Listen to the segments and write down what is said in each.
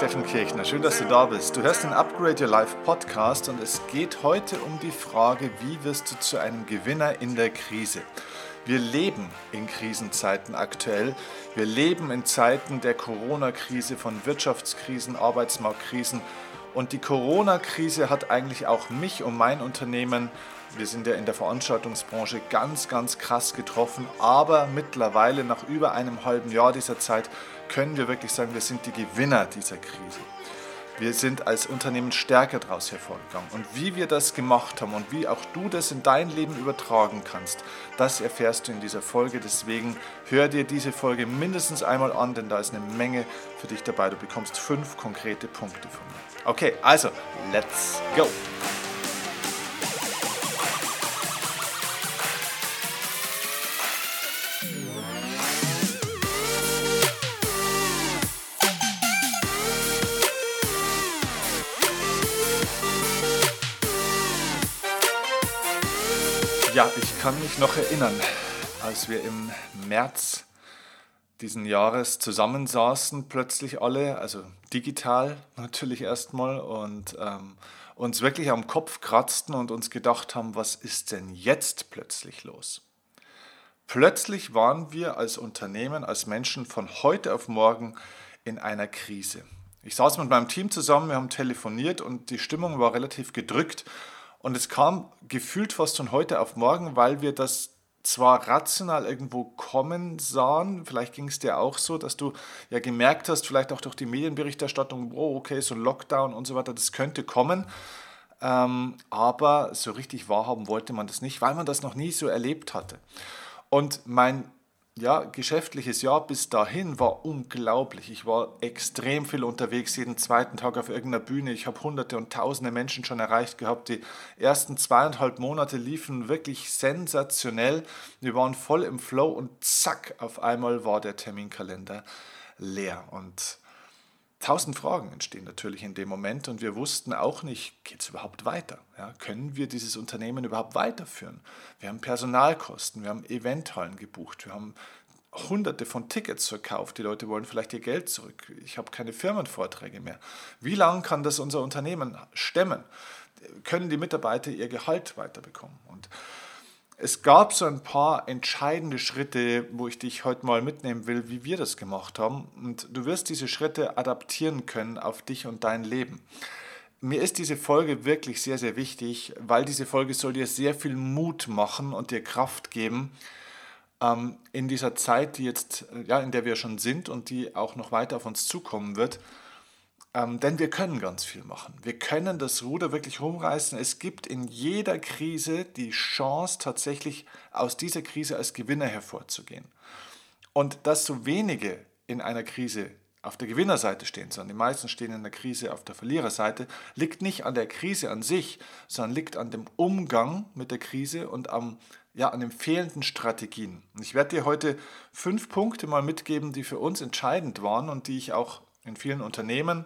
Steffen Kirchner, schön, dass du da bist. Du hörst den Upgrade Your Life Podcast und es geht heute um die Frage, wie wirst du zu einem Gewinner in der Krise? Wir leben in Krisenzeiten aktuell. Wir leben in Zeiten der Corona-Krise, von Wirtschaftskrisen, Arbeitsmarktkrisen. Und die Corona-Krise hat eigentlich auch mich und mein Unternehmen, wir sind ja in der Veranstaltungsbranche, ganz, ganz krass getroffen. Aber mittlerweile, nach über einem halben Jahr dieser Zeit, können wir wirklich sagen, wir sind die Gewinner dieser Krise. Wir sind als Unternehmen stärker daraus hervorgegangen. Und wie wir das gemacht haben und wie auch du das in dein Leben übertragen kannst, das erfährst du in dieser Folge. Deswegen hör dir diese Folge mindestens einmal an, denn da ist eine Menge für dich dabei. Du bekommst fünf konkrete Punkte von mir. Okay, also, let's go! Ja, ich kann mich noch erinnern, als wir im März diesen Jahres zusammensaßen, plötzlich alle, also digital natürlich erstmal, und ähm, uns wirklich am Kopf kratzten und uns gedacht haben, was ist denn jetzt plötzlich los? Plötzlich waren wir als Unternehmen, als Menschen von heute auf morgen in einer Krise. Ich saß mit meinem Team zusammen, wir haben telefoniert und die Stimmung war relativ gedrückt und es kam gefühlt fast von heute auf morgen, weil wir das zwar rational irgendwo kommen sahen, vielleicht ging es dir auch so, dass du ja gemerkt hast, vielleicht auch durch die Medienberichterstattung, oh, okay, so Lockdown und so weiter, das könnte kommen. Ähm, aber so richtig wahrhaben wollte man das nicht, weil man das noch nie so erlebt hatte. Und mein ja, geschäftliches Jahr bis dahin war unglaublich. Ich war extrem viel unterwegs, jeden zweiten Tag auf irgendeiner Bühne. Ich habe hunderte und tausende Menschen schon erreicht gehabt. Die ersten zweieinhalb Monate liefen wirklich sensationell. Wir waren voll im Flow und zack, auf einmal war der Terminkalender leer. Und Tausend Fragen entstehen natürlich in dem Moment und wir wussten auch nicht, geht es überhaupt weiter? Ja, können wir dieses Unternehmen überhaupt weiterführen? Wir haben Personalkosten, wir haben Eventhallen gebucht, wir haben hunderte von Tickets verkauft, die Leute wollen vielleicht ihr Geld zurück, ich habe keine Firmenvorträge mehr. Wie lange kann das unser Unternehmen stemmen? Können die Mitarbeiter ihr Gehalt weiterbekommen? Und es gab so ein paar entscheidende Schritte, wo ich dich heute mal mitnehmen will, wie wir das gemacht haben. Und du wirst diese Schritte adaptieren können auf dich und dein Leben. Mir ist diese Folge wirklich sehr, sehr wichtig, weil diese Folge soll dir sehr viel Mut machen und dir Kraft geben ähm, in dieser Zeit, die jetzt, ja, in der wir schon sind und die auch noch weiter auf uns zukommen wird. Ähm, denn wir können ganz viel machen. Wir können das Ruder wirklich rumreißen. Es gibt in jeder Krise die Chance, tatsächlich aus dieser Krise als Gewinner hervorzugehen. Und dass so wenige in einer Krise auf der Gewinnerseite stehen, sondern die meisten stehen in der Krise auf der Verliererseite, liegt nicht an der Krise an sich, sondern liegt an dem Umgang mit der Krise und am, ja, an den fehlenden Strategien. Und ich werde dir heute fünf Punkte mal mitgeben, die für uns entscheidend waren und die ich auch in vielen Unternehmen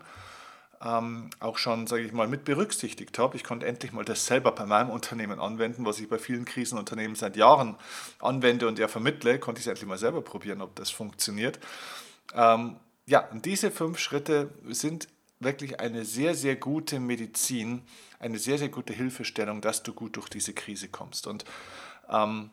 ähm, auch schon, sage ich mal, mit berücksichtigt habe. Ich konnte endlich mal das selber bei meinem Unternehmen anwenden, was ich bei vielen Krisenunternehmen seit Jahren anwende und ja vermittle, konnte ich es endlich mal selber probieren, ob das funktioniert. Ähm, ja, und diese fünf Schritte sind wirklich eine sehr, sehr gute Medizin, eine sehr, sehr gute Hilfestellung, dass du gut durch diese Krise kommst. Und ähm,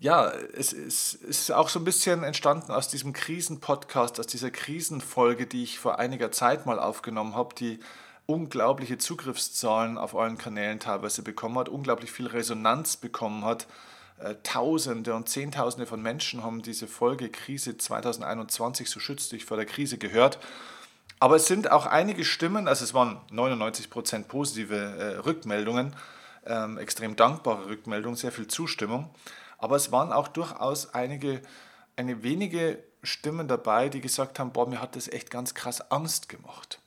ja, es ist, ist auch so ein bisschen entstanden aus diesem Krisenpodcast, aus dieser Krisenfolge, die ich vor einiger Zeit mal aufgenommen habe, die unglaubliche Zugriffszahlen auf euren Kanälen teilweise bekommen hat, unglaublich viel Resonanz bekommen hat. Äh, Tausende und Zehntausende von Menschen haben diese Folge Krise 2021, so schützt dich vor der Krise gehört. Aber es sind auch einige Stimmen, also es waren 99% positive äh, Rückmeldungen, ähm, extrem dankbare Rückmeldungen, sehr viel Zustimmung. Aber es waren auch durchaus einige, eine wenige Stimmen dabei, die gesagt haben, boah, mir hat das echt ganz krass Angst gemacht.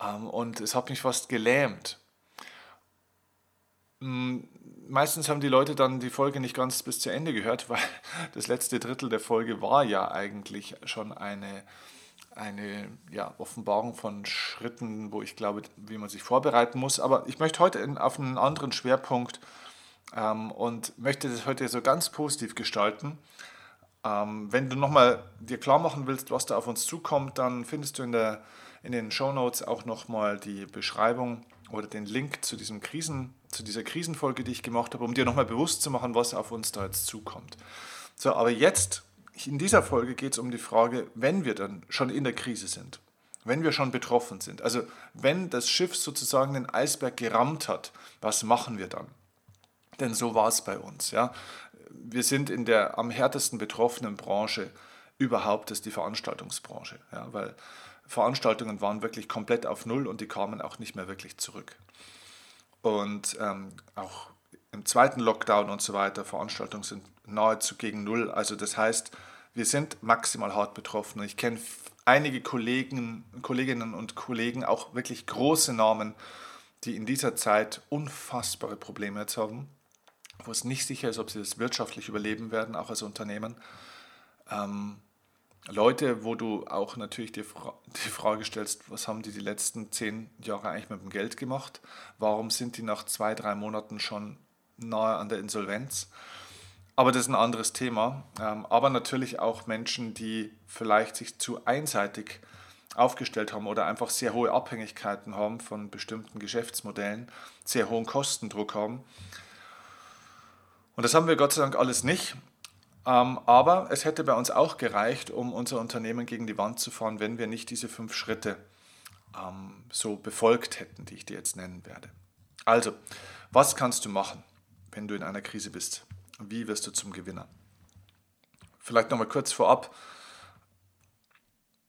Ähm, und es hat mich fast gelähmt. Hm, meistens haben die Leute dann die Folge nicht ganz bis zu Ende gehört, weil das letzte Drittel der Folge war ja eigentlich schon eine, eine ja, Offenbarung von Schritten, wo ich glaube, wie man sich vorbereiten muss. Aber ich möchte heute in, auf einen anderen Schwerpunkt ähm, und möchte das heute so ganz positiv gestalten. Ähm, wenn du nochmal dir klar machen willst, was da auf uns zukommt, dann findest du in der in den Show Notes auch nochmal die Beschreibung oder den Link zu, diesem Krisen, zu dieser Krisenfolge, die ich gemacht habe, um dir nochmal bewusst zu machen, was auf uns da jetzt zukommt. So, aber jetzt, in dieser Folge geht es um die Frage, wenn wir dann schon in der Krise sind, wenn wir schon betroffen sind, also wenn das Schiff sozusagen den Eisberg gerammt hat, was machen wir dann? Denn so war es bei uns. Ja? Wir sind in der am härtesten betroffenen Branche überhaupt, das ist die Veranstaltungsbranche. Ja? Weil Veranstaltungen waren wirklich komplett auf Null und die kamen auch nicht mehr wirklich zurück. Und ähm, auch im zweiten Lockdown und so weiter, Veranstaltungen sind nahezu gegen Null. Also das heißt, wir sind maximal hart betroffen. Ich kenne einige Kollegen, Kolleginnen und Kollegen, auch wirklich große Namen, die in dieser Zeit unfassbare Probleme jetzt haben, wo es nicht sicher ist, ob sie das wirtschaftlich überleben werden, auch als Unternehmen. Ähm, Leute, wo du auch natürlich die, die Frage stellst, was haben die die letzten zehn Jahre eigentlich mit dem Geld gemacht? Warum sind die nach zwei, drei Monaten schon nahe an der Insolvenz? Aber das ist ein anderes Thema. Ähm, aber natürlich auch Menschen, die vielleicht sich zu einseitig aufgestellt haben oder einfach sehr hohe Abhängigkeiten haben von bestimmten Geschäftsmodellen, sehr hohen Kostendruck haben. Und das haben wir Gott sei Dank alles nicht. Ähm, aber es hätte bei uns auch gereicht, um unser Unternehmen gegen die Wand zu fahren, wenn wir nicht diese fünf Schritte ähm, so befolgt hätten, die ich dir jetzt nennen werde. Also, was kannst du machen, wenn du in einer Krise bist? Wie wirst du zum Gewinner? Vielleicht nochmal kurz vorab.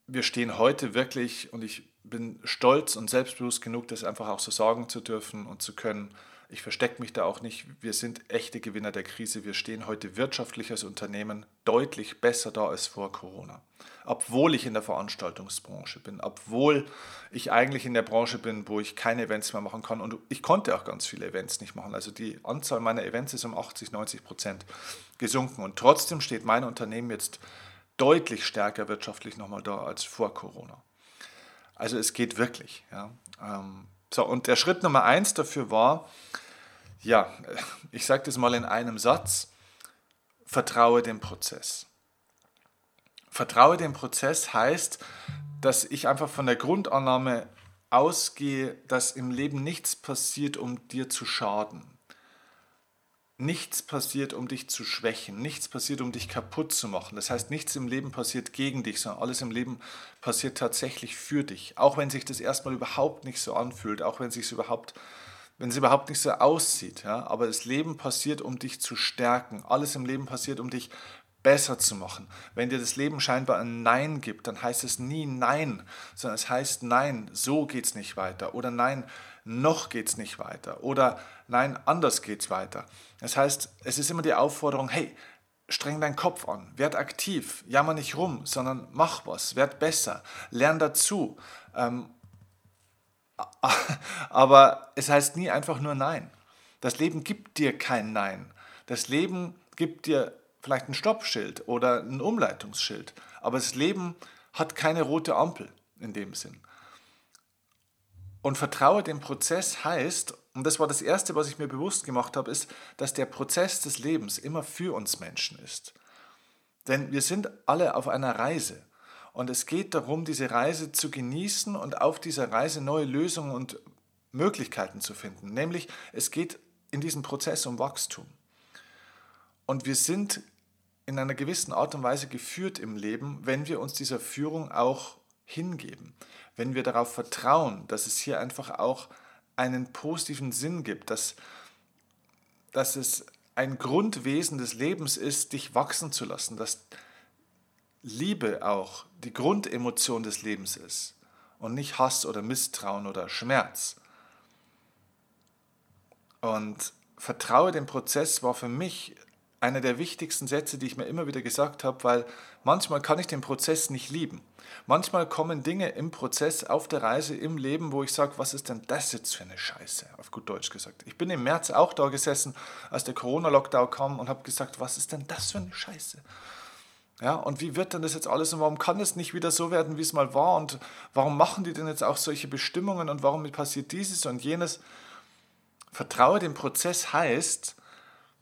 Wir stehen heute wirklich, und ich bin stolz und selbstbewusst genug, das einfach auch so sagen zu dürfen und zu können, ich verstecke mich da auch nicht. Wir sind echte Gewinner der Krise. Wir stehen heute wirtschaftlich als Unternehmen deutlich besser da als vor Corona. Obwohl ich in der Veranstaltungsbranche bin, obwohl ich eigentlich in der Branche bin, wo ich keine Events mehr machen kann. Und ich konnte auch ganz viele Events nicht machen. Also die Anzahl meiner Events ist um 80, 90 Prozent gesunken. Und trotzdem steht mein Unternehmen jetzt deutlich stärker wirtschaftlich nochmal da als vor Corona. Also es geht wirklich. Ja. Ähm, so, und der Schritt Nummer eins dafür war, ja, ich sage das mal in einem Satz, vertraue dem Prozess. Vertraue dem Prozess heißt, dass ich einfach von der Grundannahme ausgehe, dass im Leben nichts passiert, um dir zu schaden. Nichts passiert, um dich zu schwächen. Nichts passiert, um dich kaputt zu machen. Das heißt, nichts im Leben passiert gegen dich, sondern alles im Leben passiert tatsächlich für dich. Auch wenn sich das erstmal überhaupt nicht so anfühlt, auch wenn sich überhaupt, wenn es überhaupt nicht so aussieht. Ja? Aber das Leben passiert, um dich zu stärken. Alles im Leben passiert, um dich besser zu machen. Wenn dir das Leben scheinbar ein Nein gibt, dann heißt es nie Nein, sondern es heißt Nein, so geht es nicht weiter. Oder Nein, noch geht es nicht weiter. Oder nein, anders geht es weiter. Das heißt, es ist immer die Aufforderung, hey, streng deinen Kopf an, werd aktiv, jammer nicht rum, sondern mach was, werd besser, lern dazu. Ähm, aber es heißt nie einfach nur Nein. Das Leben gibt dir kein Nein. Das Leben gibt dir vielleicht ein Stoppschild oder ein Umleitungsschild. Aber das Leben hat keine rote Ampel in dem Sinn. Und vertraue dem Prozess heißt, und das war das Erste, was ich mir bewusst gemacht habe, ist, dass der Prozess des Lebens immer für uns Menschen ist. Denn wir sind alle auf einer Reise. Und es geht darum, diese Reise zu genießen und auf dieser Reise neue Lösungen und Möglichkeiten zu finden. Nämlich, es geht in diesem Prozess um Wachstum. Und wir sind in einer gewissen Art und Weise geführt im Leben, wenn wir uns dieser Führung auch hingeben wenn wir darauf vertrauen, dass es hier einfach auch einen positiven Sinn gibt, dass, dass es ein Grundwesen des Lebens ist, dich wachsen zu lassen, dass Liebe auch die Grundemotion des Lebens ist und nicht Hass oder Misstrauen oder Schmerz. Und vertraue dem Prozess war für mich einer der wichtigsten Sätze, die ich mir immer wieder gesagt habe, weil manchmal kann ich den Prozess nicht lieben. Manchmal kommen Dinge im Prozess, auf der Reise, im Leben, wo ich sage, was ist denn das jetzt für eine Scheiße, auf gut Deutsch gesagt. Ich bin im März auch da gesessen, als der Corona-Lockdown kam und habe gesagt, was ist denn das für eine Scheiße? Ja, und wie wird denn das jetzt alles und warum kann es nicht wieder so werden, wie es mal war und warum machen die denn jetzt auch solche Bestimmungen und warum passiert dieses und jenes? Vertraue dem Prozess heißt,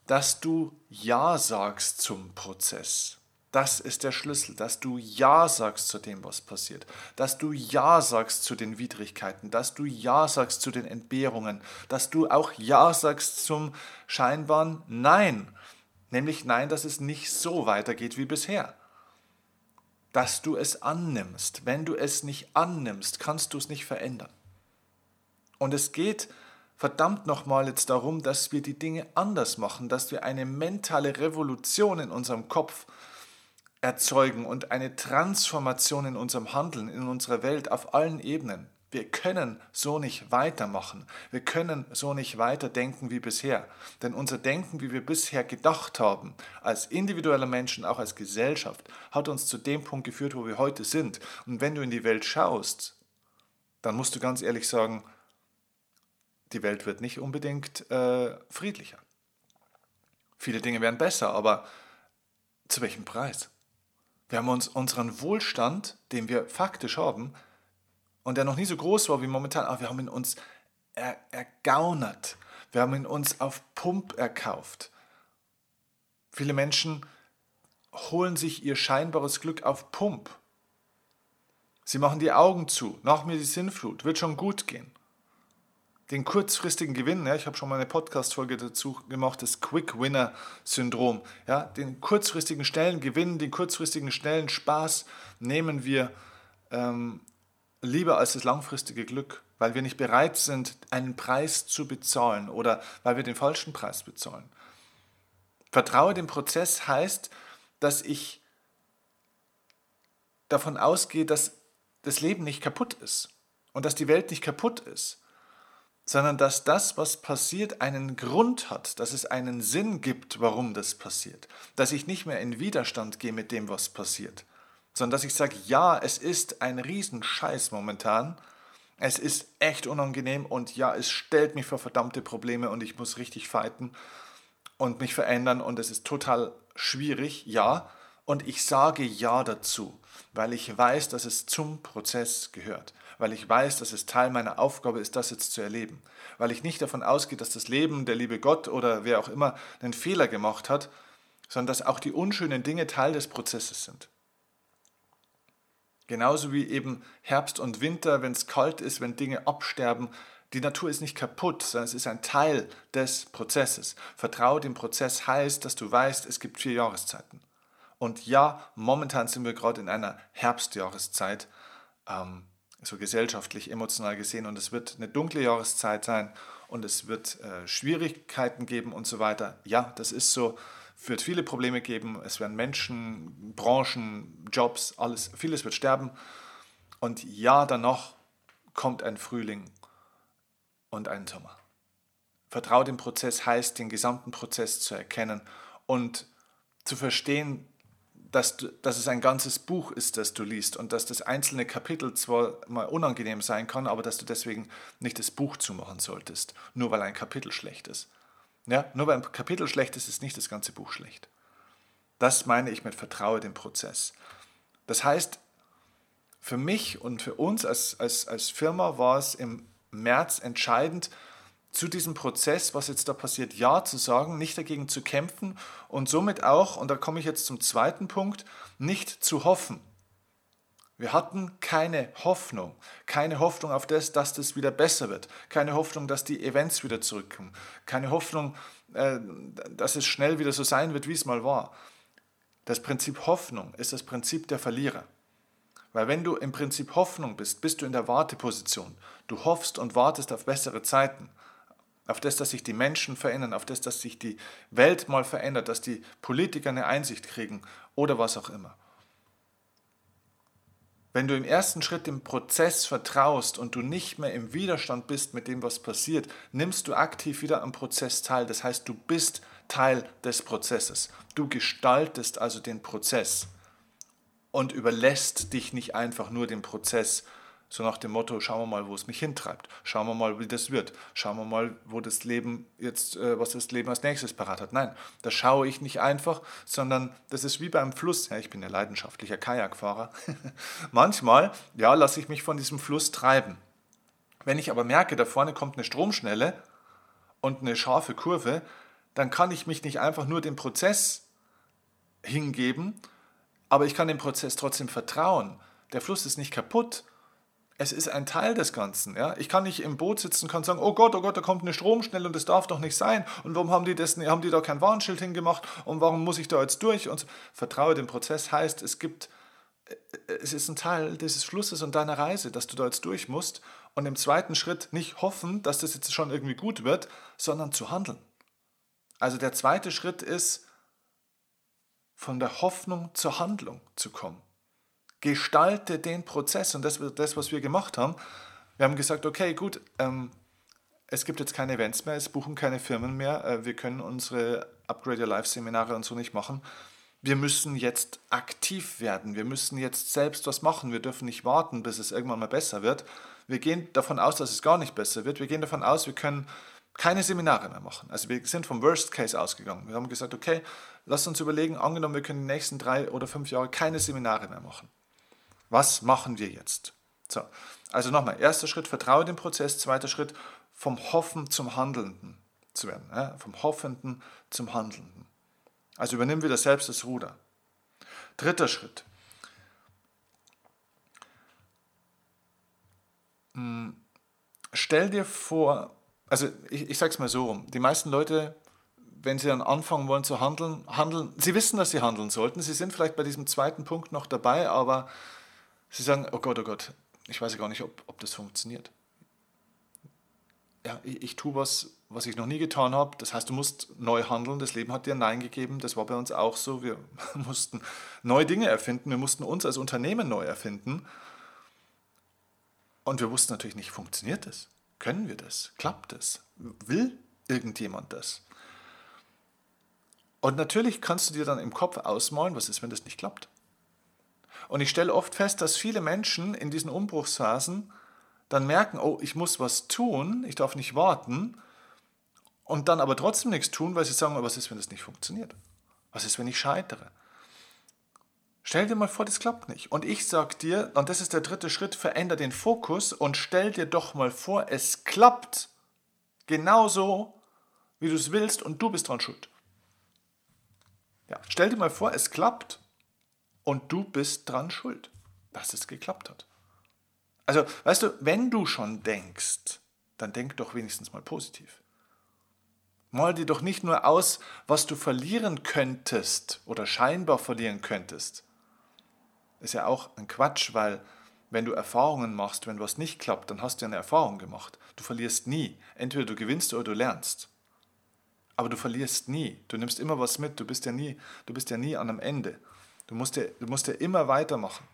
dass du Ja sagst zum Prozess. Das ist der Schlüssel, dass du Ja sagst zu dem, was passiert, dass du Ja sagst zu den Widrigkeiten, dass du Ja sagst zu den Entbehrungen, dass du auch Ja sagst zum scheinbaren Nein, nämlich Nein, dass es nicht so weitergeht wie bisher. Dass du es annimmst. Wenn du es nicht annimmst, kannst du es nicht verändern. Und es geht verdammt nochmal jetzt darum, dass wir die Dinge anders machen, dass wir eine mentale Revolution in unserem Kopf erzeugen und eine Transformation in unserem Handeln, in unserer Welt auf allen Ebenen. Wir können so nicht weitermachen. Wir können so nicht weiterdenken wie bisher. Denn unser Denken, wie wir bisher gedacht haben, als individueller Menschen, auch als Gesellschaft, hat uns zu dem Punkt geführt, wo wir heute sind. Und wenn du in die Welt schaust, dann musst du ganz ehrlich sagen, die Welt wird nicht unbedingt äh, friedlicher. Viele Dinge werden besser, aber zu welchem Preis? Wir haben uns unseren Wohlstand, den wir faktisch haben, und der noch nie so groß war wie momentan, aber wir haben ihn uns er, ergaunert. Wir haben ihn uns auf Pump erkauft. Viele Menschen holen sich ihr scheinbares Glück auf Pump. Sie machen die Augen zu. Nach mir die Sinnflut. Wird schon gut gehen den kurzfristigen Gewinn, ja, ich habe schon mal eine Podcast-Folge dazu gemacht, das Quick-Winner-Syndrom, ja, den kurzfristigen schnellen Gewinn, den kurzfristigen schnellen Spaß nehmen wir ähm, lieber als das langfristige Glück, weil wir nicht bereit sind, einen Preis zu bezahlen oder weil wir den falschen Preis bezahlen. Vertraue dem Prozess heißt, dass ich davon ausgehe, dass das Leben nicht kaputt ist und dass die Welt nicht kaputt ist sondern dass das, was passiert, einen Grund hat, dass es einen Sinn gibt, warum das passiert, dass ich nicht mehr in Widerstand gehe mit dem, was passiert, sondern dass ich sage, ja, es ist ein Riesenscheiß momentan, es ist echt unangenehm und ja, es stellt mich vor verdammte Probleme und ich muss richtig fighten und mich verändern und es ist total schwierig, ja, und ich sage ja dazu, weil ich weiß, dass es zum Prozess gehört weil ich weiß, dass es Teil meiner Aufgabe ist, das jetzt zu erleben. Weil ich nicht davon ausgehe, dass das Leben, der liebe Gott oder wer auch immer einen Fehler gemacht hat, sondern dass auch die unschönen Dinge Teil des Prozesses sind. Genauso wie eben Herbst und Winter, wenn es kalt ist, wenn Dinge absterben. Die Natur ist nicht kaputt, sondern es ist ein Teil des Prozesses. Vertraue dem Prozess heißt, dass du weißt, es gibt vier Jahreszeiten. Und ja, momentan sind wir gerade in einer Herbstjahreszeit. Ähm, so gesellschaftlich, emotional gesehen. Und es wird eine dunkle Jahreszeit sein und es wird äh, Schwierigkeiten geben und so weiter. Ja, das ist so. Wird viele Probleme geben. Es werden Menschen, Branchen, Jobs, alles, vieles wird sterben. Und ja, danach kommt ein Frühling und ein Sommer. Vertraut dem Prozess heißt, den gesamten Prozess zu erkennen und zu verstehen, dass, du, dass es ein ganzes Buch ist, das du liest und dass das einzelne Kapitel zwar mal unangenehm sein kann, aber dass du deswegen nicht das Buch zumachen solltest, nur weil ein Kapitel schlecht ist. Ja, nur weil ein Kapitel schlecht ist, ist nicht das ganze Buch schlecht. Das meine ich mit Vertraue dem Prozess. Das heißt, für mich und für uns als, als, als Firma war es im März entscheidend, zu diesem Prozess, was jetzt da passiert, Ja zu sagen, nicht dagegen zu kämpfen und somit auch, und da komme ich jetzt zum zweiten Punkt, nicht zu hoffen. Wir hatten keine Hoffnung, keine Hoffnung auf das, dass das wieder besser wird, keine Hoffnung, dass die Events wieder zurückkommen, keine Hoffnung, äh, dass es schnell wieder so sein wird, wie es mal war. Das Prinzip Hoffnung ist das Prinzip der Verlierer. Weil wenn du im Prinzip Hoffnung bist, bist du in der Warteposition. Du hoffst und wartest auf bessere Zeiten auf das, dass sich die Menschen verändern, auf das, dass sich die Welt mal verändert, dass die Politiker eine Einsicht kriegen oder was auch immer. Wenn du im ersten Schritt dem Prozess vertraust und du nicht mehr im Widerstand bist mit dem, was passiert, nimmst du aktiv wieder am Prozess teil. Das heißt, du bist Teil des Prozesses. Du gestaltest also den Prozess und überlässt dich nicht einfach nur dem Prozess, so nach dem Motto, schauen wir mal, wo es mich hintreibt. Schauen wir mal, wie das wird. Schauen wir mal, wo das Leben jetzt, äh, was das Leben als nächstes parat hat. Nein, da schaue ich nicht einfach, sondern das ist wie beim Fluss. Ja, ich bin ja leidenschaftlicher Kajakfahrer. Manchmal, ja, lasse ich mich von diesem Fluss treiben. Wenn ich aber merke, da vorne kommt eine Stromschnelle und eine scharfe Kurve, dann kann ich mich nicht einfach nur dem Prozess hingeben, aber ich kann dem Prozess trotzdem vertrauen. Der Fluss ist nicht kaputt. Es ist ein Teil des Ganzen. Ja? Ich kann nicht im Boot sitzen und kann sagen, oh Gott, oh Gott, da kommt eine Stromschnelle und das darf doch nicht sein. Und warum haben die, das, haben die da kein Warnschild hingemacht? Und warum muss ich da jetzt durch? Und. Vertraue dem Prozess heißt, es gibt, es ist ein Teil dieses Flusses und deiner Reise, dass du da jetzt durch musst. Und im zweiten Schritt nicht hoffen, dass das jetzt schon irgendwie gut wird, sondern zu handeln. Also der zweite Schritt ist, von der Hoffnung zur Handlung zu kommen. Gestalte den Prozess und das das, was wir gemacht haben. Wir haben gesagt, okay, gut, ähm, es gibt jetzt keine Events mehr, es buchen keine Firmen mehr, äh, wir können unsere Upgrade Your Life Seminare und so nicht machen. Wir müssen jetzt aktiv werden, wir müssen jetzt selbst was machen, wir dürfen nicht warten, bis es irgendwann mal besser wird. Wir gehen davon aus, dass es gar nicht besser wird. Wir gehen davon aus, wir können keine Seminare mehr machen. Also wir sind vom Worst Case ausgegangen. Wir haben gesagt, okay, lass uns überlegen, angenommen, wir können die nächsten drei oder fünf Jahre keine Seminare mehr machen. Was machen wir jetzt? So, also nochmal, erster Schritt, vertraue dem Prozess, zweiter Schritt, vom Hoffen zum Handelnden zu werden. Ja? Vom Hoffenden zum Handelnden. Also übernimm wieder selbst das Ruder. Dritter Schritt. Hm, stell dir vor, also ich, ich sage es mal so rum, die meisten Leute, wenn sie dann anfangen wollen zu handeln, handeln, sie wissen, dass sie handeln sollten, sie sind vielleicht bei diesem zweiten Punkt noch dabei, aber sie sagen, oh Gott, oh Gott, ich weiß gar nicht, ob, ob das funktioniert. Ja, ich, ich tue was, was ich noch nie getan habe. Das heißt, du musst neu handeln. Das Leben hat dir Nein gegeben. Das war bei uns auch so. Wir mussten neue Dinge erfinden. Wir mussten uns als Unternehmen neu erfinden. Und wir wussten natürlich nicht, funktioniert das? Können wir das? Klappt das? Will irgendjemand das? Und natürlich kannst du dir dann im Kopf ausmalen, was ist, wenn das nicht klappt. Und ich stelle oft fest, dass viele Menschen in diesen Umbruchsphasen dann merken, oh, ich muss was tun, ich darf nicht warten und dann aber trotzdem nichts tun, weil sie sagen, was ist, wenn das nicht funktioniert? Was ist, wenn ich scheitere? Stell dir mal vor, das klappt nicht. Und ich sag dir, und das ist der dritte Schritt, veränder den Fokus und stell dir doch mal vor, es klappt genauso, wie du es willst und du bist dran schuld. Ja, stell dir mal vor, es klappt und du bist dran schuld, dass es geklappt hat. Also, weißt du, wenn du schon denkst, dann denk doch wenigstens mal positiv. Mal dir doch nicht nur aus, was du verlieren könntest oder scheinbar verlieren könntest, ist ja auch ein Quatsch, weil wenn du Erfahrungen machst, wenn was nicht klappt, dann hast du eine Erfahrung gemacht. Du verlierst nie. Entweder du gewinnst oder du lernst. Aber du verlierst nie. Du nimmst immer was mit. Du bist ja nie, du bist ja nie an einem Ende. Du musst ja, du musst ja immer weitermachen.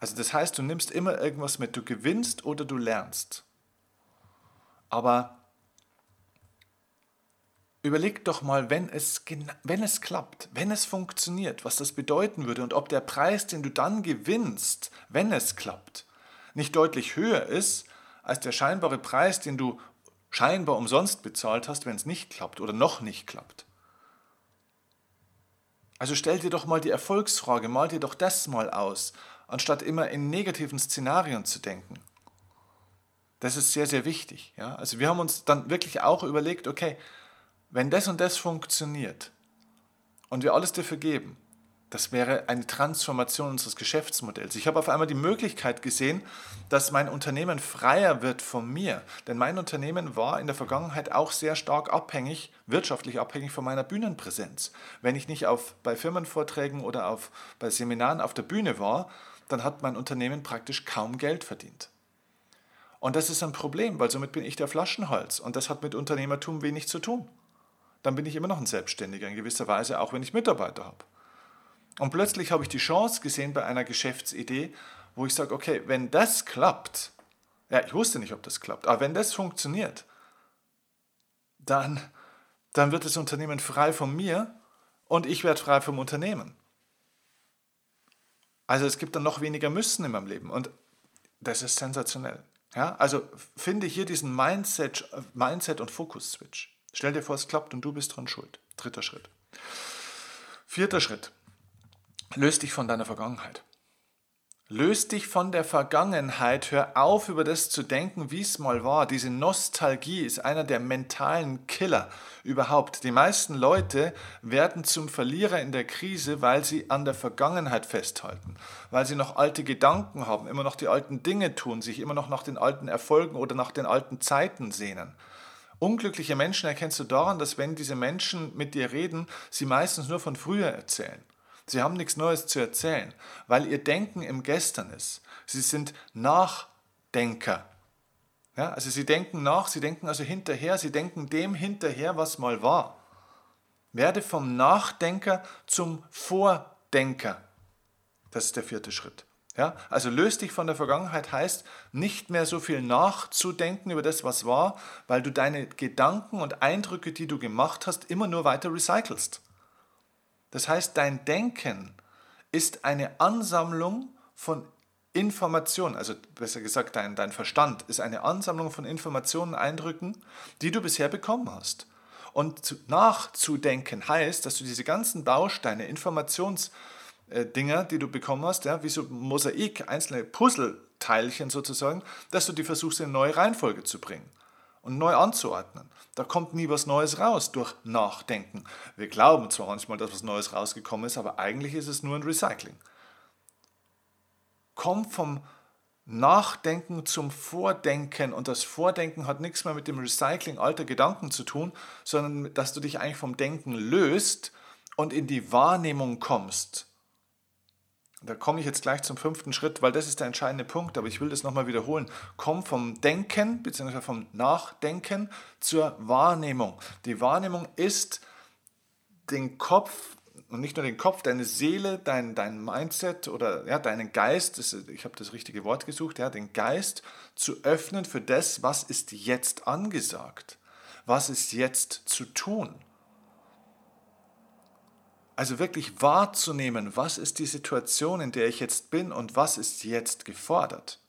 Also das heißt, du nimmst immer irgendwas mit. Du gewinnst oder du lernst. Aber Überleg doch mal, wenn es, wenn es klappt, wenn es funktioniert, was das bedeuten würde und ob der Preis, den du dann gewinnst, wenn es klappt, nicht deutlich höher ist als der scheinbare Preis, den du scheinbar umsonst bezahlt hast, wenn es nicht klappt oder noch nicht klappt. Also stell dir doch mal die Erfolgsfrage, mal dir doch das mal aus, anstatt immer in negativen Szenarien zu denken. Das ist sehr, sehr wichtig. Ja? Also wir haben uns dann wirklich auch überlegt, okay, wenn das und das funktioniert und wir alles dafür geben, das wäre eine Transformation unseres Geschäftsmodells. Ich habe auf einmal die Möglichkeit gesehen, dass mein Unternehmen freier wird von mir. Denn mein Unternehmen war in der Vergangenheit auch sehr stark abhängig, wirtschaftlich abhängig von meiner Bühnenpräsenz. Wenn ich nicht auf, bei Firmenvorträgen oder auf, bei Seminaren auf der Bühne war, dann hat mein Unternehmen praktisch kaum Geld verdient. Und das ist ein Problem, weil somit bin ich der Flaschenhals und das hat mit Unternehmertum wenig zu tun dann bin ich immer noch ein Selbstständiger in gewisser Weise, auch wenn ich Mitarbeiter habe. Und plötzlich habe ich die Chance gesehen bei einer Geschäftsidee, wo ich sage, okay, wenn das klappt, ja, ich wusste nicht, ob das klappt, aber wenn das funktioniert, dann, dann wird das Unternehmen frei von mir und ich werde frei vom Unternehmen. Also es gibt dann noch weniger Müssen in meinem Leben und das ist sensationell. Ja, also finde hier diesen Mindset, Mindset und Fokus-Switch. Stell dir vor, es klappt und du bist dran schuld. Dritter Schritt. Vierter Schritt. Löst dich von deiner Vergangenheit. Löst dich von der Vergangenheit, hör auf, über das zu denken, wie es mal war. Diese Nostalgie ist einer der mentalen Killer überhaupt. Die meisten Leute werden zum Verlierer in der Krise, weil sie an der Vergangenheit festhalten, weil sie noch alte Gedanken haben, immer noch die alten Dinge tun, sich immer noch nach den alten Erfolgen oder nach den alten Zeiten sehnen. Unglückliche Menschen erkennst du daran, dass wenn diese Menschen mit dir reden, sie meistens nur von früher erzählen. Sie haben nichts Neues zu erzählen, weil ihr Denken im Gestern ist. Sie sind Nachdenker. Ja, also sie denken nach, sie denken also hinterher, sie denken dem hinterher, was mal war. Werde vom Nachdenker zum Vordenker. Das ist der vierte Schritt. Ja, also löst dich von der Vergangenheit heißt nicht mehr so viel nachzudenken über das, was war, weil du deine Gedanken und Eindrücke, die du gemacht hast, immer nur weiter recycelst. Das heißt, dein Denken ist eine Ansammlung von Informationen, also besser gesagt, dein, dein Verstand ist eine Ansammlung von Informationen, Eindrücken, die du bisher bekommen hast. Und nachzudenken heißt, dass du diese ganzen Bausteine, Informationsdinger, die du bekommen hast, ja, wie so Mosaik, einzelne Puzzleteilchen sozusagen, dass du die versuchst in eine neue Reihenfolge zu bringen und neu anzuordnen. Da kommt nie was Neues raus durch Nachdenken. Wir glauben zwar manchmal, dass was Neues rausgekommen ist, aber eigentlich ist es nur ein Recycling. Kommt vom Nachdenken zum Vordenken und das Vordenken hat nichts mehr mit dem Recycling alter Gedanken zu tun, sondern dass du dich eigentlich vom Denken löst und in die Wahrnehmung kommst da komme ich jetzt gleich zum fünften Schritt, weil das ist der entscheidende Punkt, aber ich will das nochmal wiederholen. Komm vom Denken bzw. vom Nachdenken zur Wahrnehmung. Die Wahrnehmung ist den Kopf und nicht nur den Kopf, deine Seele, dein, dein Mindset oder ja, deinen Geist, das, ich habe das richtige Wort gesucht, ja, den Geist zu öffnen für das, was ist jetzt angesagt, was ist jetzt zu tun. Also wirklich wahrzunehmen, was ist die Situation, in der ich jetzt bin und was ist jetzt gefordert.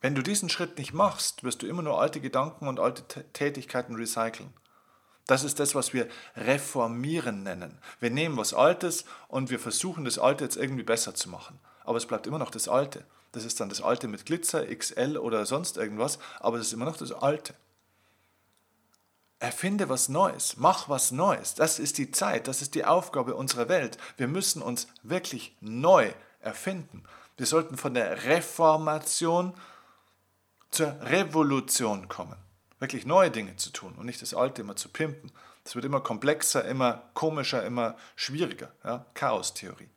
Wenn du diesen Schritt nicht machst, wirst du immer nur alte Gedanken und alte Tätigkeiten recyceln. Das ist das, was wir reformieren nennen. Wir nehmen was Altes und wir versuchen das Alte jetzt irgendwie besser zu machen. Aber es bleibt immer noch das Alte. Das ist dann das Alte mit Glitzer, XL oder sonst irgendwas, aber es ist immer noch das Alte. Erfinde was Neues, mach was Neues. Das ist die Zeit, das ist die Aufgabe unserer Welt. Wir müssen uns wirklich neu erfinden. Wir sollten von der Reformation zur Revolution kommen. Wirklich neue Dinge zu tun und nicht das Alte immer zu pimpen. Es wird immer komplexer, immer komischer, immer schwieriger. Ja? Chaos-Theorie.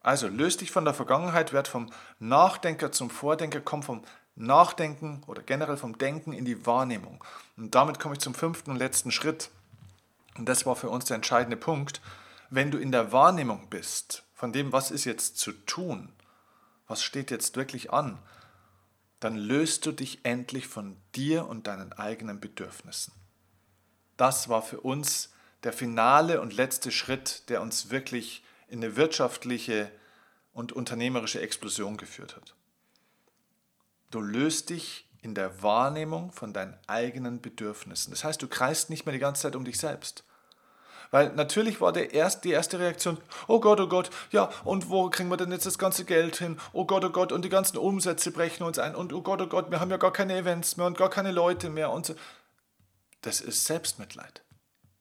Also löst dich von der Vergangenheit, werd vom Nachdenker zum Vordenker, komm vom Nachdenken oder generell vom Denken in die Wahrnehmung. Und damit komme ich zum fünften und letzten Schritt. Und das war für uns der entscheidende Punkt. Wenn du in der Wahrnehmung bist, von dem, was ist jetzt zu tun, was steht jetzt wirklich an, dann löst du dich endlich von dir und deinen eigenen Bedürfnissen. Das war für uns der finale und letzte Schritt, der uns wirklich in eine wirtschaftliche und unternehmerische Explosion geführt hat. Du löst dich in der Wahrnehmung von deinen eigenen Bedürfnissen. Das heißt, du kreist nicht mehr die ganze Zeit um dich selbst. Weil natürlich war der erst, die erste Reaktion, oh Gott, oh Gott, ja, und wo kriegen wir denn jetzt das ganze Geld hin? Oh Gott, oh Gott, und die ganzen Umsätze brechen uns ein. Und oh Gott, oh Gott, wir haben ja gar keine Events mehr und gar keine Leute mehr. Und so. Das ist Selbstmitleid.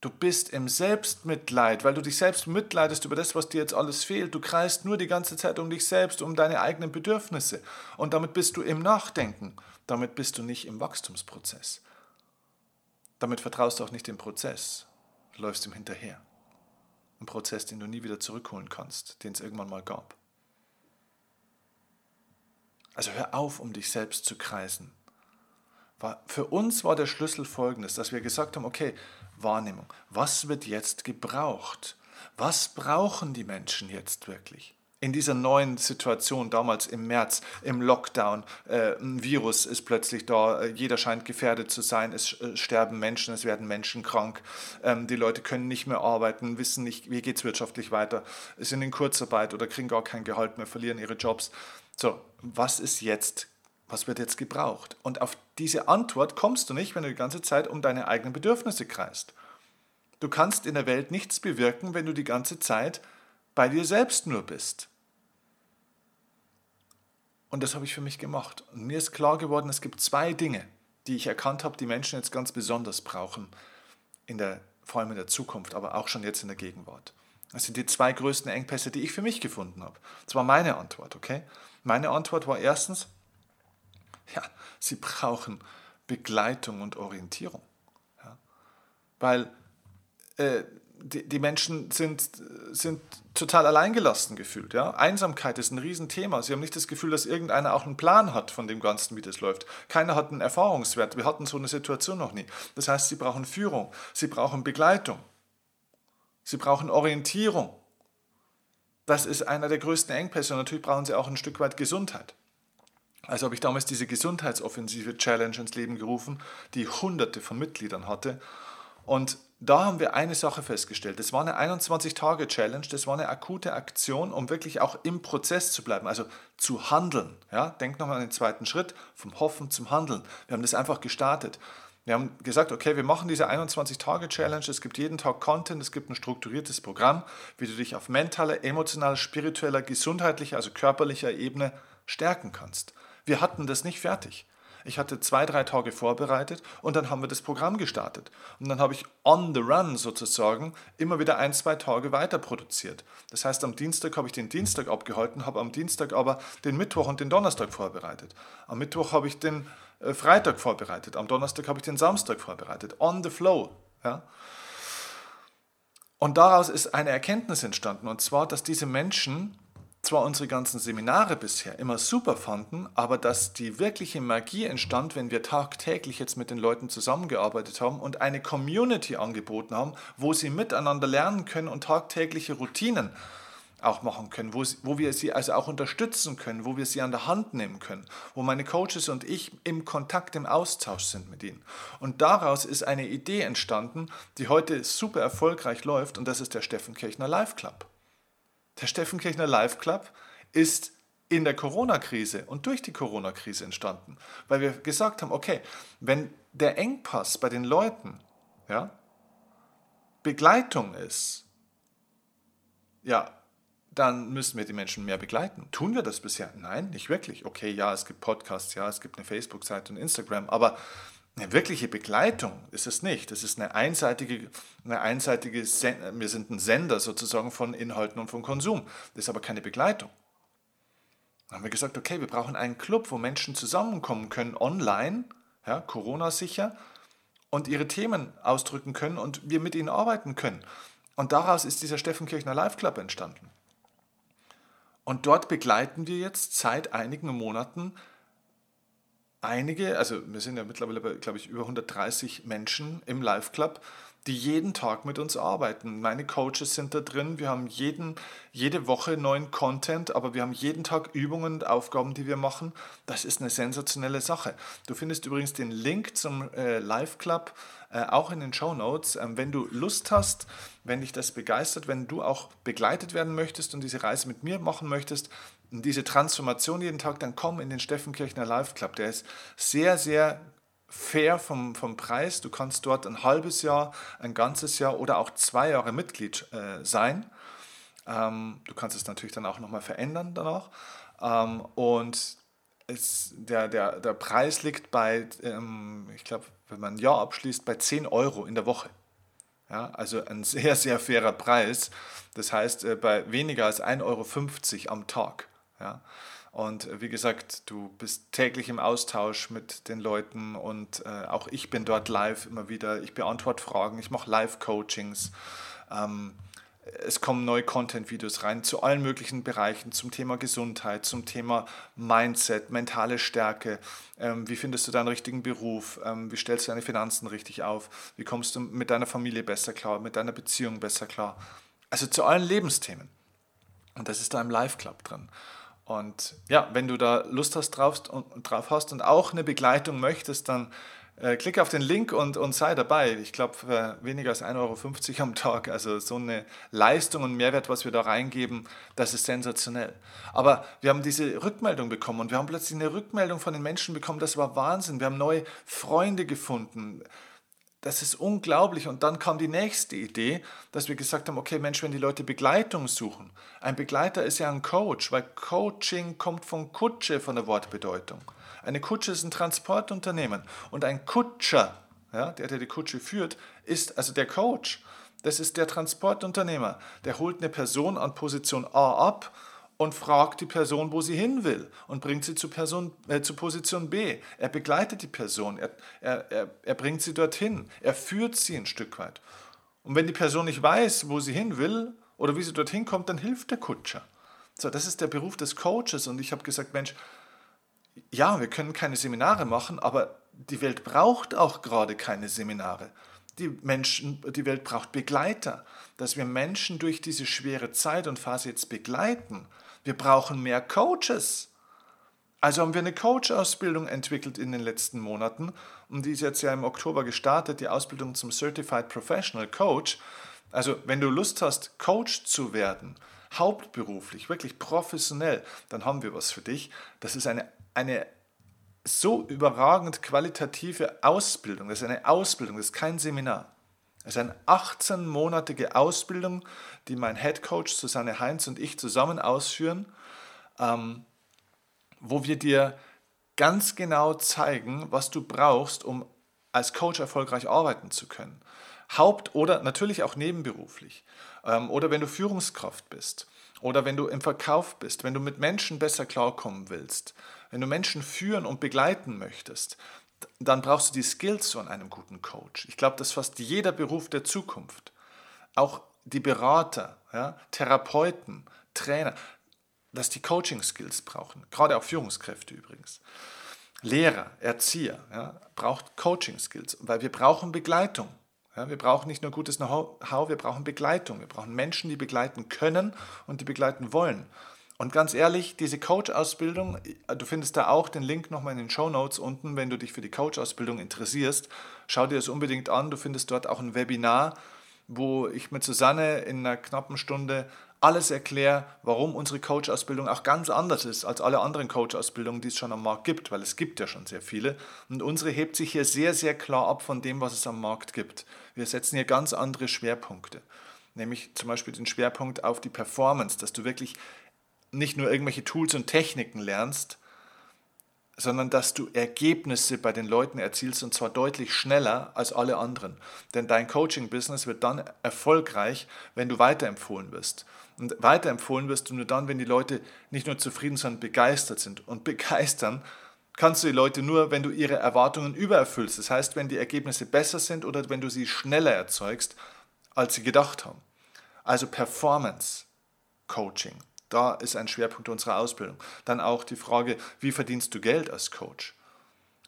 Du bist im Selbstmitleid, weil du dich selbst mitleidest über das, was dir jetzt alles fehlt. Du kreist nur die ganze Zeit um dich selbst, um deine eigenen Bedürfnisse. Und damit bist du im Nachdenken. Damit bist du nicht im Wachstumsprozess. Damit vertraust du auch nicht dem Prozess. Du läufst ihm hinterher. Ein Prozess, den du nie wieder zurückholen kannst, den es irgendwann mal gab. Also hör auf, um dich selbst zu kreisen. Für uns war der Schlüssel folgendes, dass wir gesagt haben, okay, Wahrnehmung. Was wird jetzt gebraucht? Was brauchen die Menschen jetzt wirklich? In dieser neuen Situation, damals im März, im Lockdown, äh, ein Virus ist plötzlich da, äh, jeder scheint gefährdet zu sein, es äh, sterben Menschen, es werden Menschen krank, ähm, die Leute können nicht mehr arbeiten, wissen nicht, wie geht es wirtschaftlich weiter, sind in Kurzarbeit oder kriegen gar kein Gehalt mehr, verlieren ihre Jobs. So, was ist jetzt was wird jetzt gebraucht? Und auf diese Antwort kommst du nicht, wenn du die ganze Zeit um deine eigenen Bedürfnisse kreist. Du kannst in der Welt nichts bewirken, wenn du die ganze Zeit bei dir selbst nur bist. Und das habe ich für mich gemacht. Und mir ist klar geworden, es gibt zwei Dinge, die ich erkannt habe, die Menschen jetzt ganz besonders brauchen, in der, vor allem in der Zukunft, aber auch schon jetzt in der Gegenwart. Das sind die zwei größten Engpässe, die ich für mich gefunden habe. Das war meine Antwort, okay? Meine Antwort war erstens, ja, sie brauchen Begleitung und Orientierung. Ja? Weil äh, die, die Menschen sind, sind total alleingelassen gefühlt. Ja? Einsamkeit ist ein Riesenthema. Sie haben nicht das Gefühl, dass irgendeiner auch einen Plan hat von dem Ganzen, wie das läuft. Keiner hat einen Erfahrungswert. Wir hatten so eine Situation noch nie. Das heißt, sie brauchen Führung, sie brauchen Begleitung, sie brauchen Orientierung. Das ist einer der größten Engpässe und natürlich brauchen sie auch ein Stück weit Gesundheit. Also habe ich damals diese Gesundheitsoffensive Challenge ins Leben gerufen, die hunderte von Mitgliedern hatte. Und da haben wir eine Sache festgestellt. Das war eine 21-Tage-Challenge, das war eine akute Aktion, um wirklich auch im Prozess zu bleiben, also zu handeln. Ja? Denk nochmal an den zweiten Schritt, vom Hoffen zum Handeln. Wir haben das einfach gestartet. Wir haben gesagt, okay, wir machen diese 21-Tage-Challenge, es gibt jeden Tag Content, es gibt ein strukturiertes Programm, wie du dich auf mentaler, emotionaler, spiritueller, gesundheitlicher, also körperlicher Ebene stärken kannst. Wir hatten das nicht fertig. Ich hatte zwei, drei Tage vorbereitet und dann haben wir das Programm gestartet. Und dann habe ich on the run sozusagen immer wieder ein, zwei Tage weiter produziert. Das heißt, am Dienstag habe ich den Dienstag abgehalten, habe am Dienstag aber den Mittwoch und den Donnerstag vorbereitet. Am Mittwoch habe ich den äh, Freitag vorbereitet, am Donnerstag habe ich den Samstag vorbereitet. On the flow. Ja? Und daraus ist eine Erkenntnis entstanden, und zwar, dass diese Menschen zwar unsere ganzen Seminare bisher immer super fanden, aber dass die wirkliche Magie entstand, wenn wir tagtäglich jetzt mit den Leuten zusammengearbeitet haben und eine Community angeboten haben, wo sie miteinander lernen können und tagtägliche Routinen auch machen können, wo, wo wir sie also auch unterstützen können, wo wir sie an der Hand nehmen können, wo meine Coaches und ich im Kontakt, im Austausch sind mit ihnen. Und daraus ist eine Idee entstanden, die heute super erfolgreich läuft und das ist der Steffen Kirchner Live Club. Der Steffen Kirchner Live Club ist in der Corona-Krise und durch die Corona-Krise entstanden, weil wir gesagt haben, okay, wenn der Engpass bei den Leuten ja, Begleitung ist, ja, dann müssen wir die Menschen mehr begleiten. Tun wir das bisher? Nein, nicht wirklich. Okay, ja, es gibt Podcasts, ja, es gibt eine Facebook-Seite und Instagram, aber eine wirkliche Begleitung ist es nicht. Das ist eine einseitige, eine einseitige, wir sind ein Sender sozusagen von Inhalten und von Konsum. Das ist aber keine Begleitung. Dann haben wir gesagt, okay, wir brauchen einen Club, wo Menschen zusammenkommen können online, ja, Corona-sicher, und ihre Themen ausdrücken können und wir mit ihnen arbeiten können. Und daraus ist dieser Steffen Kirchner Live Club entstanden. Und dort begleiten wir jetzt seit einigen Monaten einige, also wir sind ja mittlerweile glaube ich, über 130 Menschen im Live Club, die jeden Tag mit uns arbeiten. Meine Coaches sind da drin. Wir haben jeden, jede Woche neuen Content, aber wir haben jeden Tag Übungen und Aufgaben, die wir machen. Das ist eine sensationelle Sache. Du findest übrigens den Link zum äh, Live Club äh, auch in den Show Notes. Ähm, wenn du Lust hast, wenn dich das begeistert, wenn du auch begleitet werden möchtest und diese Reise mit mir machen möchtest, diese Transformation jeden Tag, dann komm in den Steffen Kirchner Live Club. Der ist sehr, sehr fair vom, vom Preis. Du kannst dort ein halbes Jahr, ein ganzes Jahr oder auch zwei Jahre Mitglied äh, sein. Ähm, du kannst es natürlich dann auch nochmal verändern danach. Ähm, und es, der, der, der Preis liegt bei, ähm, ich glaube, wenn man ein Jahr abschließt, bei 10 Euro in der Woche. Ja, also ein sehr, sehr fairer Preis. Das heißt, äh, bei weniger als 1,50 Euro am Tag. Ja. Und äh, wie gesagt, du bist täglich im Austausch mit den Leuten und äh, auch ich bin dort live immer wieder. Ich beantworte Fragen, ich mache Live-Coachings. Ähm, es kommen neue Content-Videos rein zu allen möglichen Bereichen, zum Thema Gesundheit, zum Thema Mindset, mentale Stärke. Ähm, wie findest du deinen richtigen Beruf? Ähm, wie stellst du deine Finanzen richtig auf? Wie kommst du mit deiner Familie besser klar, mit deiner Beziehung besser klar? Also zu allen Lebensthemen. Und das ist da im Live Club drin. Und ja, wenn du da Lust hast drauf, drauf hast und auch eine Begleitung möchtest, dann äh, klick auf den Link und, und sei dabei. Ich glaube, für weniger als 1,50 Euro am Tag, also so eine Leistung und Mehrwert, was wir da reingeben, das ist sensationell. Aber wir haben diese Rückmeldung bekommen und wir haben plötzlich eine Rückmeldung von den Menschen bekommen, das war Wahnsinn. Wir haben neue Freunde gefunden das ist unglaublich. Und dann kam die nächste Idee, dass wir gesagt haben, okay Mensch, wenn die Leute Begleitung suchen, ein Begleiter ist ja ein Coach, weil Coaching kommt von Kutsche, von der Wortbedeutung. Eine Kutsche ist ein Transportunternehmen und ein Kutscher, ja, der, der die Kutsche führt, ist also der Coach. Das ist der Transportunternehmer. Der holt eine Person an Position A ab und fragt die Person, wo sie hin will und bringt sie zu, Person, äh, zu Position B. Er begleitet die Person, er, er, er, er bringt sie dorthin, er führt sie ein Stück weit. Und wenn die Person nicht weiß, wo sie hin will oder wie sie dorthin kommt, dann hilft der Kutscher. So, das ist der Beruf des Coaches und ich habe gesagt, Mensch, ja, wir können keine Seminare machen, aber die Welt braucht auch gerade keine Seminare. Die, Menschen, die Welt braucht Begleiter, dass wir Menschen durch diese schwere Zeit und Phase jetzt begleiten. Wir brauchen mehr Coaches. Also haben wir eine Coach-Ausbildung entwickelt in den letzten Monaten und die ist jetzt ja im Oktober gestartet, die Ausbildung zum Certified Professional Coach. Also wenn du Lust hast, Coach zu werden, hauptberuflich, wirklich professionell, dann haben wir was für dich. Das ist eine, eine so überragend qualitative Ausbildung. Das ist eine Ausbildung, das ist kein Seminar. Es ist eine 18-monatige Ausbildung, die mein Head Coach Susanne Heinz und ich zusammen ausführen, ähm, wo wir dir ganz genau zeigen, was du brauchst, um als Coach erfolgreich arbeiten zu können. Haupt- oder natürlich auch nebenberuflich. Ähm, oder wenn du Führungskraft bist. Oder wenn du im Verkauf bist. Wenn du mit Menschen besser klarkommen willst. Wenn du Menschen führen und begleiten möchtest dann brauchst du die Skills von einem guten Coach. Ich glaube, das ist fast jeder Beruf der Zukunft. Auch die Berater, ja, Therapeuten, Trainer, dass die Coaching-Skills brauchen. Gerade auch Führungskräfte übrigens. Lehrer, Erzieher, ja, braucht Coaching-Skills, weil wir brauchen Begleitung. Ja, wir brauchen nicht nur gutes Know-how, wir brauchen Begleitung. Wir brauchen Menschen, die begleiten können und die begleiten wollen. Und ganz ehrlich, diese Coach-Ausbildung, du findest da auch den Link nochmal in den Show Notes unten, wenn du dich für die Coach-Ausbildung interessierst. Schau dir das unbedingt an. Du findest dort auch ein Webinar, wo ich mit Susanne in einer knappen Stunde alles erkläre, warum unsere Coach-Ausbildung auch ganz anders ist als alle anderen Coach-Ausbildungen, die es schon am Markt gibt, weil es gibt ja schon sehr viele. Und unsere hebt sich hier sehr, sehr klar ab von dem, was es am Markt gibt. Wir setzen hier ganz andere Schwerpunkte nämlich zum Beispiel den Schwerpunkt auf die Performance, dass du wirklich nicht nur irgendwelche Tools und Techniken lernst, sondern dass du Ergebnisse bei den Leuten erzielst und zwar deutlich schneller als alle anderen. Denn dein Coaching-Business wird dann erfolgreich, wenn du weiterempfohlen wirst. Und weiterempfohlen wirst du nur dann, wenn die Leute nicht nur zufrieden, sondern begeistert sind. Und begeistern kannst du die Leute nur, wenn du ihre Erwartungen übererfüllst. Das heißt, wenn die Ergebnisse besser sind oder wenn du sie schneller erzeugst, als sie gedacht haben. Also Performance Coaching. Da ist ein Schwerpunkt unserer Ausbildung. Dann auch die Frage, wie verdienst du Geld als Coach?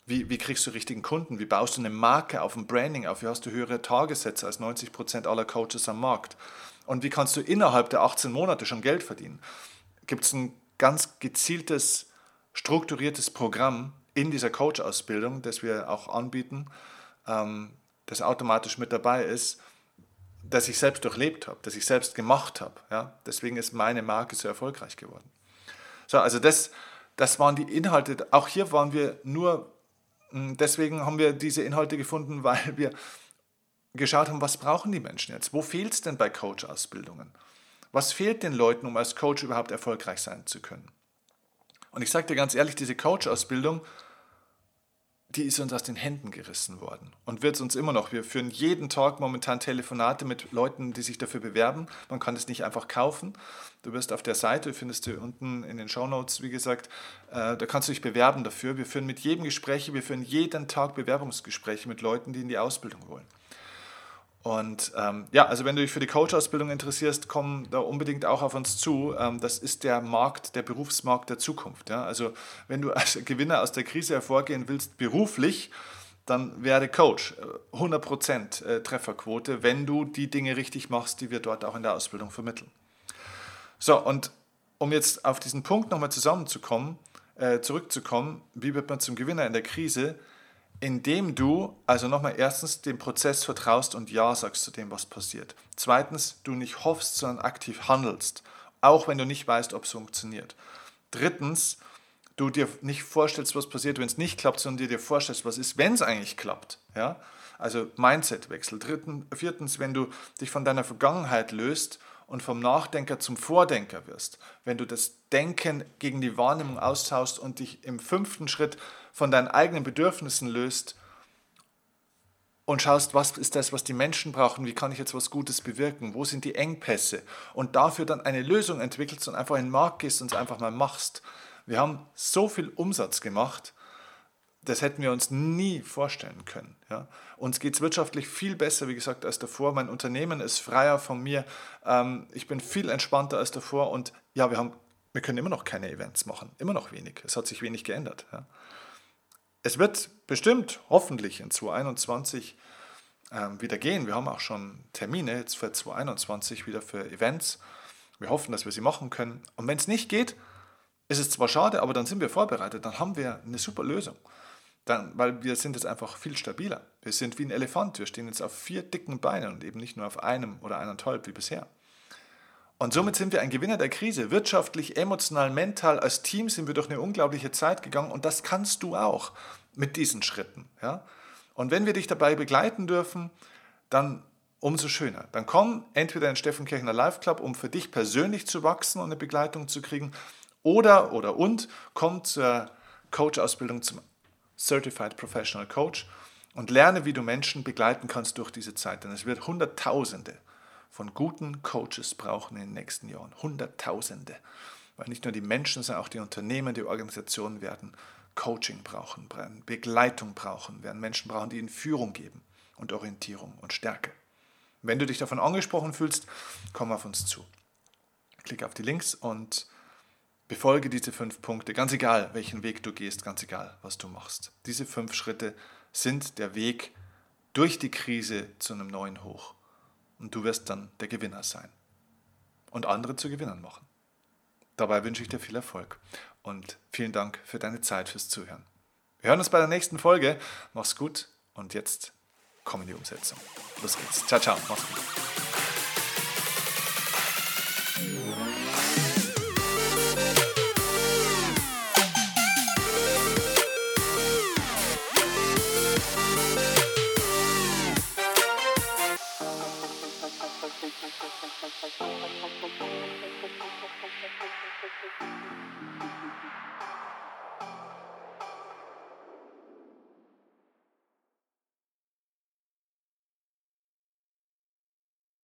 Wie, wie kriegst du richtigen Kunden? Wie baust du eine Marke auf ein Branding auf? Wie hast du höhere Tagessätze als 90 Prozent aller Coaches am Markt? Und wie kannst du innerhalb der 18 Monate schon Geld verdienen? Gibt es ein ganz gezieltes, strukturiertes Programm in dieser Coach-Ausbildung, das wir auch anbieten, ähm, das automatisch mit dabei ist, das ich selbst durchlebt habe, das ich selbst gemacht habe. Ja? Deswegen ist meine Marke so erfolgreich geworden. So, also das, das waren die Inhalte. Auch hier waren wir nur, hm, deswegen haben wir diese Inhalte gefunden, weil wir geschaut haben, was brauchen die Menschen jetzt? Wo fehlt es denn bei Coach-Ausbildungen? Was fehlt den Leuten, um als Coach überhaupt erfolgreich sein zu können? Und ich sage dir ganz ehrlich, diese Coach-Ausbildung die ist uns aus den Händen gerissen worden und wird es uns immer noch. Wir führen jeden Tag momentan Telefonate mit Leuten, die sich dafür bewerben. Man kann es nicht einfach kaufen. Du wirst auf der Seite, findest du unten in den Show Notes, wie gesagt, äh, da kannst du dich bewerben dafür. Wir führen mit jedem Gespräche, wir führen jeden Tag Bewerbungsgespräche mit Leuten, die in die Ausbildung wollen. Und ähm, ja, also wenn du dich für die Coach-Ausbildung interessierst, komm da unbedingt auch auf uns zu. Ähm, das ist der Markt, der Berufsmarkt der Zukunft. Ja? Also wenn du als Gewinner aus der Krise hervorgehen willst, beruflich, dann werde Coach. 100% äh, äh, Trefferquote, wenn du die Dinge richtig machst, die wir dort auch in der Ausbildung vermitteln. So, und um jetzt auf diesen Punkt nochmal zusammenzukommen, äh, zurückzukommen, wie wird man zum Gewinner in der Krise? Indem du also nochmal erstens dem Prozess vertraust und Ja sagst zu dem, was passiert. Zweitens, du nicht hoffst, sondern aktiv handelst, auch wenn du nicht weißt, ob es funktioniert. Drittens, du dir nicht vorstellst, was passiert, wenn es nicht klappt, sondern dir, dir vorstellst, was ist, wenn es eigentlich klappt. Ja? Also Mindsetwechsel. Dritten, viertens, wenn du dich von deiner Vergangenheit löst und vom Nachdenker zum Vordenker wirst. Wenn du das Denken gegen die Wahrnehmung austauschst und dich im fünften Schritt von deinen eigenen Bedürfnissen löst und schaust, was ist das, was die Menschen brauchen, wie kann ich jetzt was Gutes bewirken, wo sind die Engpässe und dafür dann eine Lösung entwickelst und einfach in den Markt gehst und es einfach mal machst. Wir haben so viel Umsatz gemacht, das hätten wir uns nie vorstellen können. Ja. Uns geht es wirtschaftlich viel besser, wie gesagt, als davor. Mein Unternehmen ist freier von mir. Ähm, ich bin viel entspannter als davor. Und ja, wir, haben, wir können immer noch keine Events machen. Immer noch wenig. Es hat sich wenig geändert. Ja. Es wird bestimmt, hoffentlich in 2021 ähm, wieder gehen. Wir haben auch schon Termine jetzt für 2021 wieder für Events. Wir hoffen, dass wir sie machen können. Und wenn es nicht geht, ist es zwar schade, aber dann sind wir vorbereitet. Dann haben wir eine super Lösung. Dann, weil wir sind jetzt einfach viel stabiler. Wir sind wie ein Elefant. Wir stehen jetzt auf vier dicken Beinen und eben nicht nur auf einem oder eineinhalb wie bisher. Und somit sind wir ein Gewinner der Krise. Wirtschaftlich, emotional, mental, als Team sind wir durch eine unglaubliche Zeit gegangen und das kannst du auch mit diesen Schritten. Ja? Und wenn wir dich dabei begleiten dürfen, dann umso schöner. Dann komm entweder in Steffen Kirchner Live Club, um für dich persönlich zu wachsen und eine Begleitung zu kriegen, oder oder und komm zur Coach-Ausbildung zum Certified Professional Coach und lerne, wie du Menschen begleiten kannst durch diese Zeit. Denn es wird Hunderttausende von guten Coaches brauchen in den nächsten Jahren. Hunderttausende. Weil nicht nur die Menschen, sondern auch die Unternehmen, die Organisationen werden Coaching brauchen, Begleitung brauchen, werden Menschen brauchen, die ihnen Führung geben und Orientierung und Stärke. Wenn du dich davon angesprochen fühlst, komm auf uns zu. Klick auf die Links und Befolge diese fünf Punkte, ganz egal, welchen Weg du gehst, ganz egal, was du machst. Diese fünf Schritte sind der Weg durch die Krise zu einem neuen Hoch. Und du wirst dann der Gewinner sein und andere zu Gewinnern machen. Dabei wünsche ich dir viel Erfolg und vielen Dank für deine Zeit, fürs Zuhören. Wir hören uns bei der nächsten Folge. Mach's gut und jetzt komm in die Umsetzung. Los geht's. Ciao, ciao. Mach's gut.